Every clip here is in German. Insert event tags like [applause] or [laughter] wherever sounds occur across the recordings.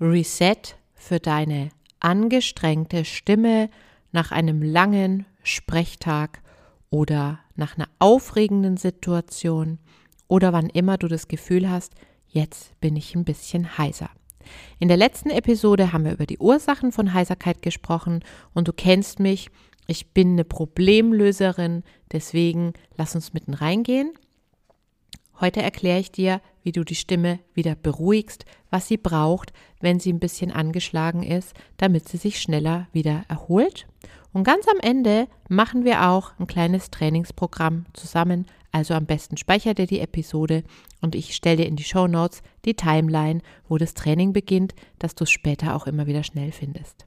Reset für deine angestrengte Stimme nach einem langen Sprechtag oder nach einer aufregenden Situation oder wann immer du das Gefühl hast, jetzt bin ich ein bisschen heiser. In der letzten Episode haben wir über die Ursachen von Heiserkeit gesprochen und du kennst mich, ich bin eine Problemlöserin, deswegen lass uns mitten reingehen. Heute erkläre ich dir, wie du die Stimme wieder beruhigst, was sie braucht, wenn sie ein bisschen angeschlagen ist, damit sie sich schneller wieder erholt. Und ganz am Ende machen wir auch ein kleines Trainingsprogramm zusammen. Also am besten speicher dir die Episode und ich stelle dir in die Show Notes die Timeline, wo das Training beginnt, dass du es später auch immer wieder schnell findest.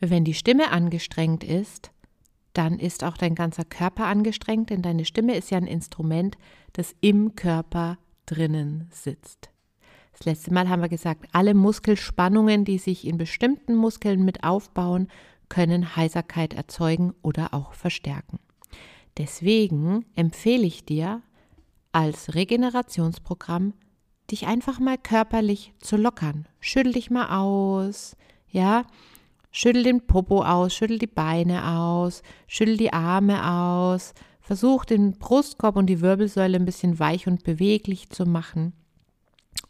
Wenn die Stimme angestrengt ist, dann ist auch dein ganzer Körper angestrengt, denn deine Stimme ist ja ein Instrument, das im Körper drinnen sitzt. Das letzte Mal haben wir gesagt, alle Muskelspannungen, die sich in bestimmten Muskeln mit aufbauen, können Heiserkeit erzeugen oder auch verstärken. Deswegen empfehle ich dir als Regenerationsprogramm dich einfach mal körperlich zu lockern. Schüttel dich mal aus, ja, schüttel den Popo aus, schüttel die Beine aus, schüttel die Arme aus, versuch den Brustkorb und die Wirbelsäule ein bisschen weich und beweglich zu machen.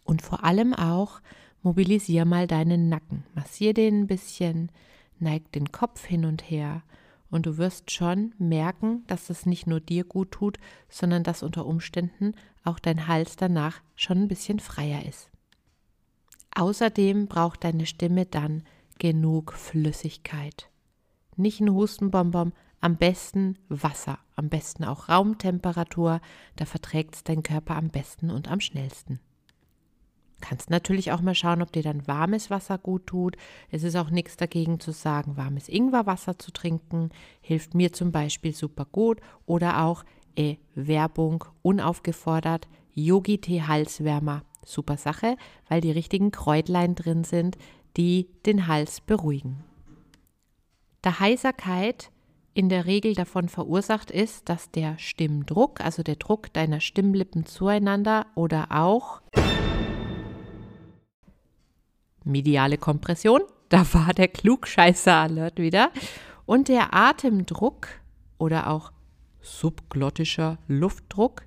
Und vor allem auch mobilisier mal deinen Nacken. Massier den ein bisschen, neig den Kopf hin und her und du wirst schon merken, dass das nicht nur dir gut tut, sondern dass unter Umständen auch dein Hals danach schon ein bisschen freier ist. Außerdem braucht deine Stimme dann genug Flüssigkeit. Nicht ein Hustenbonbon, am besten Wasser, am besten auch Raumtemperatur, da verträgt es dein Körper am besten und am schnellsten. Kannst natürlich auch mal schauen, ob dir dann warmes Wasser gut tut. Es ist auch nichts dagegen zu sagen, warmes Ingwerwasser zu trinken. Hilft mir zum Beispiel super gut. Oder auch äh, Werbung unaufgefordert, Yogi-Tee-Halswärmer. Super Sache, weil die richtigen Kräutlein drin sind, die den Hals beruhigen. Da Heiserkeit in der Regel davon verursacht ist, dass der Stimmdruck, also der Druck deiner Stimmlippen zueinander oder auch mediale Kompression, [laughs] da war der Klugscheißer-Alert wieder. Und der Atemdruck oder auch subglottischer Luftdruck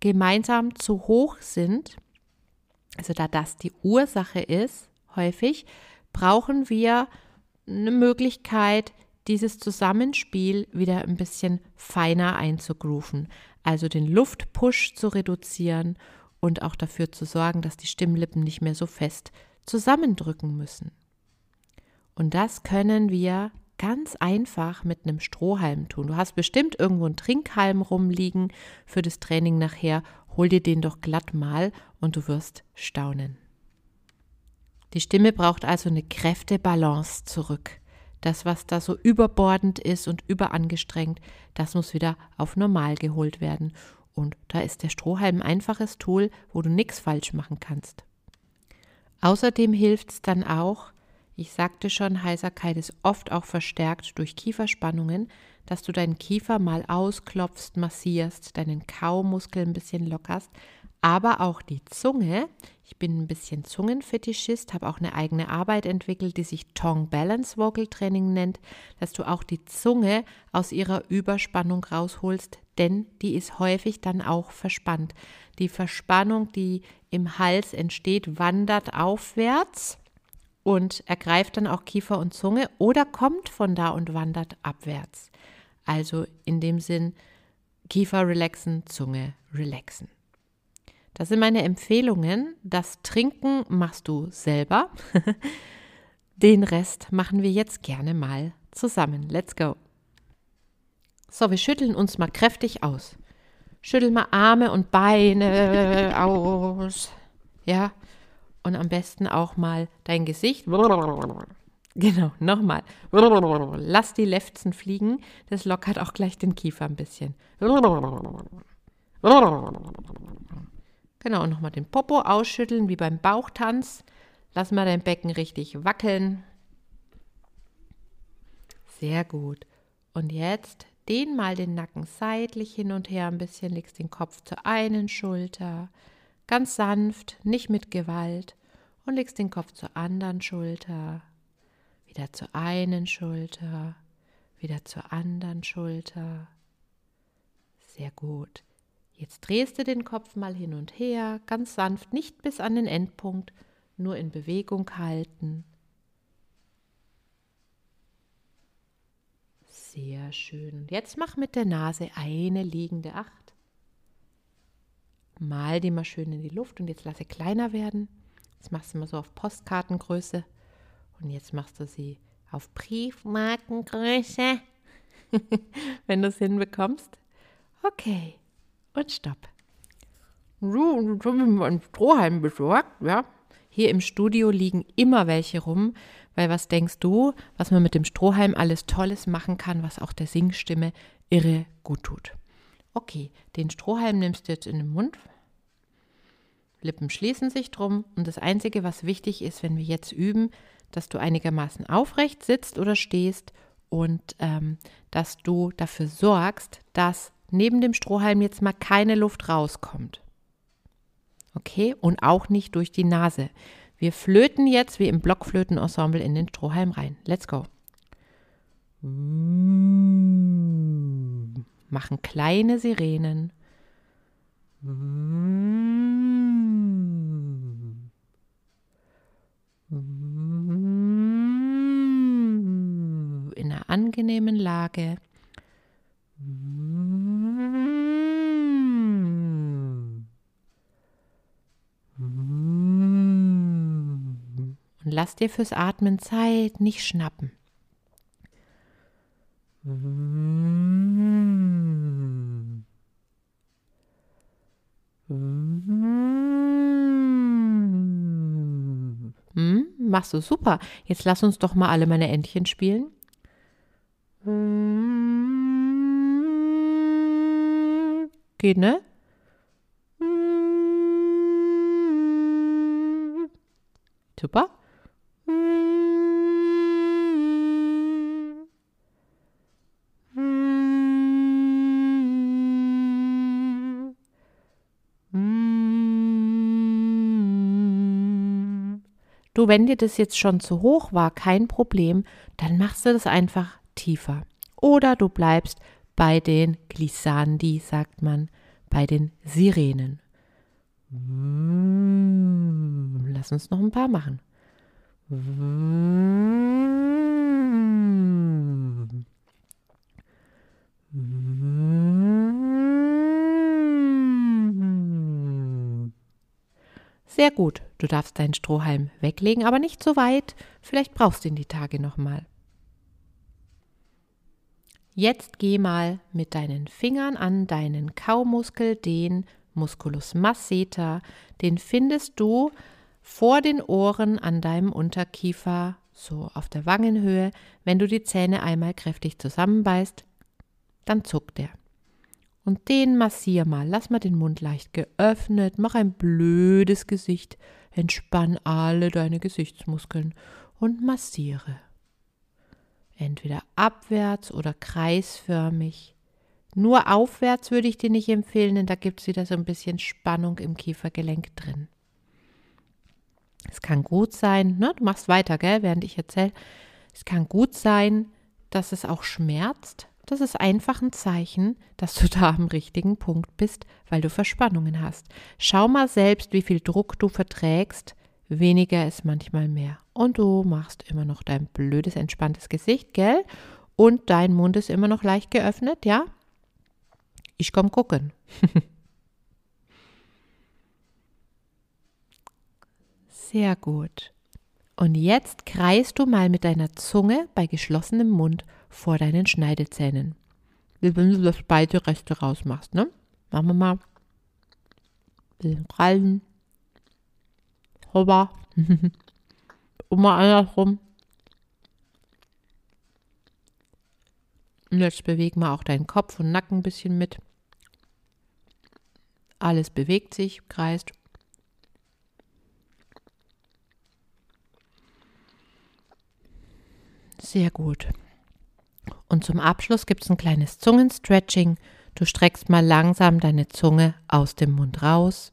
gemeinsam zu hoch sind, also da das die Ursache ist, häufig, brauchen wir eine Möglichkeit, dieses Zusammenspiel wieder ein bisschen feiner einzugrooven, also den Luftpush zu reduzieren und auch dafür zu sorgen, dass die Stimmlippen nicht mehr so fest zusammendrücken müssen. Und das können wir ganz einfach mit einem Strohhalm tun. Du hast bestimmt irgendwo einen Trinkhalm rumliegen für das Training nachher. Hol dir den doch glatt mal und du wirst staunen. Die Stimme braucht also eine Kräftebalance zurück. Das, was da so überbordend ist und überangestrengt, das muss wieder auf normal geholt werden. Und da ist der Strohhalm ein einfaches Tool, wo du nichts falsch machen kannst. Außerdem hilft es dann auch, ich sagte schon, Heiserkeit ist oft auch verstärkt durch Kieferspannungen, dass du deinen Kiefer mal ausklopfst, massierst, deinen Kaumuskel ein bisschen lockerst, aber auch die Zunge. Ich bin ein bisschen Zungenfetischist, habe auch eine eigene Arbeit entwickelt, die sich Tongue Balance Vocal Training nennt, dass du auch die Zunge aus ihrer Überspannung rausholst, denn die ist häufig dann auch verspannt. Die Verspannung, die im Hals entsteht, wandert aufwärts und ergreift dann auch Kiefer und Zunge oder kommt von da und wandert abwärts. Also in dem Sinn Kiefer relaxen, Zunge relaxen. Das sind meine Empfehlungen. Das Trinken machst du selber. [laughs] Den Rest machen wir jetzt gerne mal zusammen. Let's go. So, wir schütteln uns mal kräftig aus. Schüttel mal Arme und Beine [laughs] aus. Ja. Und am besten auch mal dein Gesicht. [laughs] Genau, nochmal. Lass die Lefzen fliegen. Das lockert auch gleich den Kiefer ein bisschen. Genau, und nochmal den Popo ausschütteln, wie beim Bauchtanz. Lass mal dein Becken richtig wackeln. Sehr gut. Und jetzt dehn mal den Nacken seitlich hin und her ein bisschen, legst den Kopf zur einen Schulter, ganz sanft, nicht mit Gewalt, und legst den Kopf zur anderen Schulter, wieder zur einen Schulter, wieder zur anderen Schulter. Sehr gut. Jetzt drehst du den Kopf mal hin und her, ganz sanft, nicht bis an den Endpunkt, nur in Bewegung halten. Sehr schön. Jetzt mach mit der Nase eine liegende Acht. Mal die mal schön in die Luft und jetzt lasse kleiner werden. Das machst du mal so auf Postkartengröße. Und jetzt machst du sie auf Briefmarkengröße, [laughs] wenn du es hinbekommst. Okay, und stopp. So, jetzt haben wir mal einen Strohhalm besorgt, ja. Hier im Studio liegen immer welche rum, weil was denkst du, was man mit dem Strohhalm alles Tolles machen kann, was auch der Singstimme irre gut tut. Okay, den Strohhalm nimmst du jetzt in den Mund. Lippen schließen sich drum und das Einzige, was wichtig ist, wenn wir jetzt üben, dass du einigermaßen aufrecht sitzt oder stehst und ähm, dass du dafür sorgst, dass neben dem Strohhalm jetzt mal keine Luft rauskommt. Okay? Und auch nicht durch die Nase. Wir flöten jetzt wie im Blockflötenensemble in den Strohhalm rein. Let's go. Machen kleine Sirenen. In einer angenehmen Lage. Und lass dir fürs Atmen Zeit, nicht schnappen. Hm, machst du super. Jetzt lass uns doch mal alle meine Entchen spielen. Geht, ne? Super. Du, wenn dir das jetzt schon zu hoch war, kein Problem, dann machst du das einfach tiefer. Oder du bleibst bei den Glissandi, sagt man, bei den Sirenen. Lass uns noch ein paar machen. Sehr gut. Du darfst deinen Strohhalm weglegen, aber nicht so weit. Vielleicht brauchst du ihn die Tage nochmal. Jetzt geh mal mit deinen Fingern an deinen Kaumuskel, den Musculus masseter. Den findest du vor den Ohren an deinem Unterkiefer, so auf der Wangenhöhe. Wenn du die Zähne einmal kräftig zusammenbeißt, dann zuckt er. Und den massier mal. Lass mal den Mund leicht geöffnet. Mach ein blödes Gesicht. Entspann alle deine Gesichtsmuskeln und massiere. Entweder abwärts oder kreisförmig. Nur aufwärts würde ich dir nicht empfehlen, denn da gibt es wieder so ein bisschen Spannung im Kiefergelenk drin. Es kann gut sein, ne, du machst weiter, gell, während ich erzähle. Es kann gut sein, dass es auch schmerzt, das ist einfach ein Zeichen, dass du [laughs] da am richtigen Punkt bist, weil du Verspannungen hast. Schau mal selbst, wie viel Druck du verträgst. Weniger ist manchmal mehr. Und du machst immer noch dein blödes, entspanntes Gesicht, gell? Und dein Mund ist immer noch leicht geöffnet, ja? Ich komm gucken. [laughs] Sehr gut. Und jetzt kreist du mal mit deiner Zunge bei geschlossenem Mund vor deinen Schneidezähnen. wenn du das Speisereste rausmachst, ne? Machen wir mal. Bisschen krallen. Rüber. [laughs] Und mal andersrum. Und jetzt bewegen wir auch deinen Kopf und Nacken ein bisschen mit. Alles bewegt sich, kreist. Sehr gut. Und zum Abschluss gibt es ein kleines Zungenstretching. Du streckst mal langsam deine Zunge aus dem Mund raus.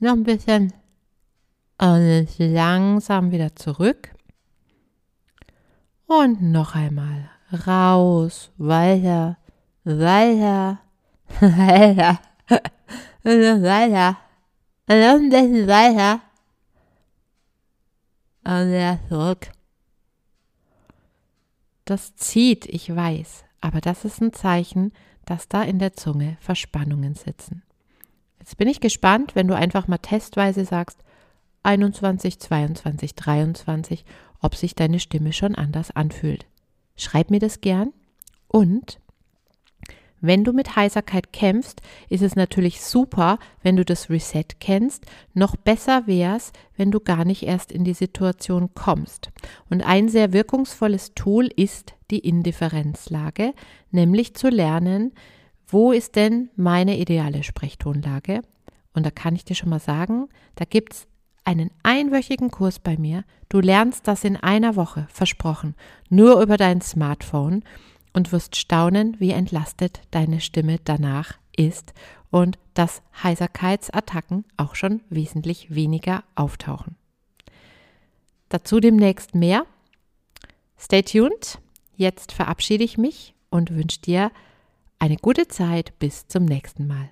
Noch ein bisschen. Und langsam wieder zurück. Und noch einmal raus, weiter, weiter, [laughs] weiter, weiter, und ein bisschen weiter. Und wieder zurück. Das zieht, ich weiß, aber das ist ein Zeichen, dass da in der Zunge Verspannungen sitzen. Jetzt bin ich gespannt, wenn du einfach mal testweise sagst, 21, 22, 23, ob sich deine Stimme schon anders anfühlt. Schreib mir das gern. Und wenn du mit Heiserkeit kämpfst, ist es natürlich super, wenn du das Reset kennst. Noch besser wäre es, wenn du gar nicht erst in die Situation kommst. Und ein sehr wirkungsvolles Tool ist die Indifferenzlage, nämlich zu lernen, wo ist denn meine ideale Sprechtonlage? Und da kann ich dir schon mal sagen, da gibt es einen einwöchigen Kurs bei mir. Du lernst das in einer Woche, versprochen, nur über dein Smartphone und wirst staunen, wie entlastet deine Stimme danach ist und dass Heiserkeitsattacken auch schon wesentlich weniger auftauchen. Dazu demnächst mehr. Stay tuned. Jetzt verabschiede ich mich und wünsche dir eine gute Zeit. Bis zum nächsten Mal.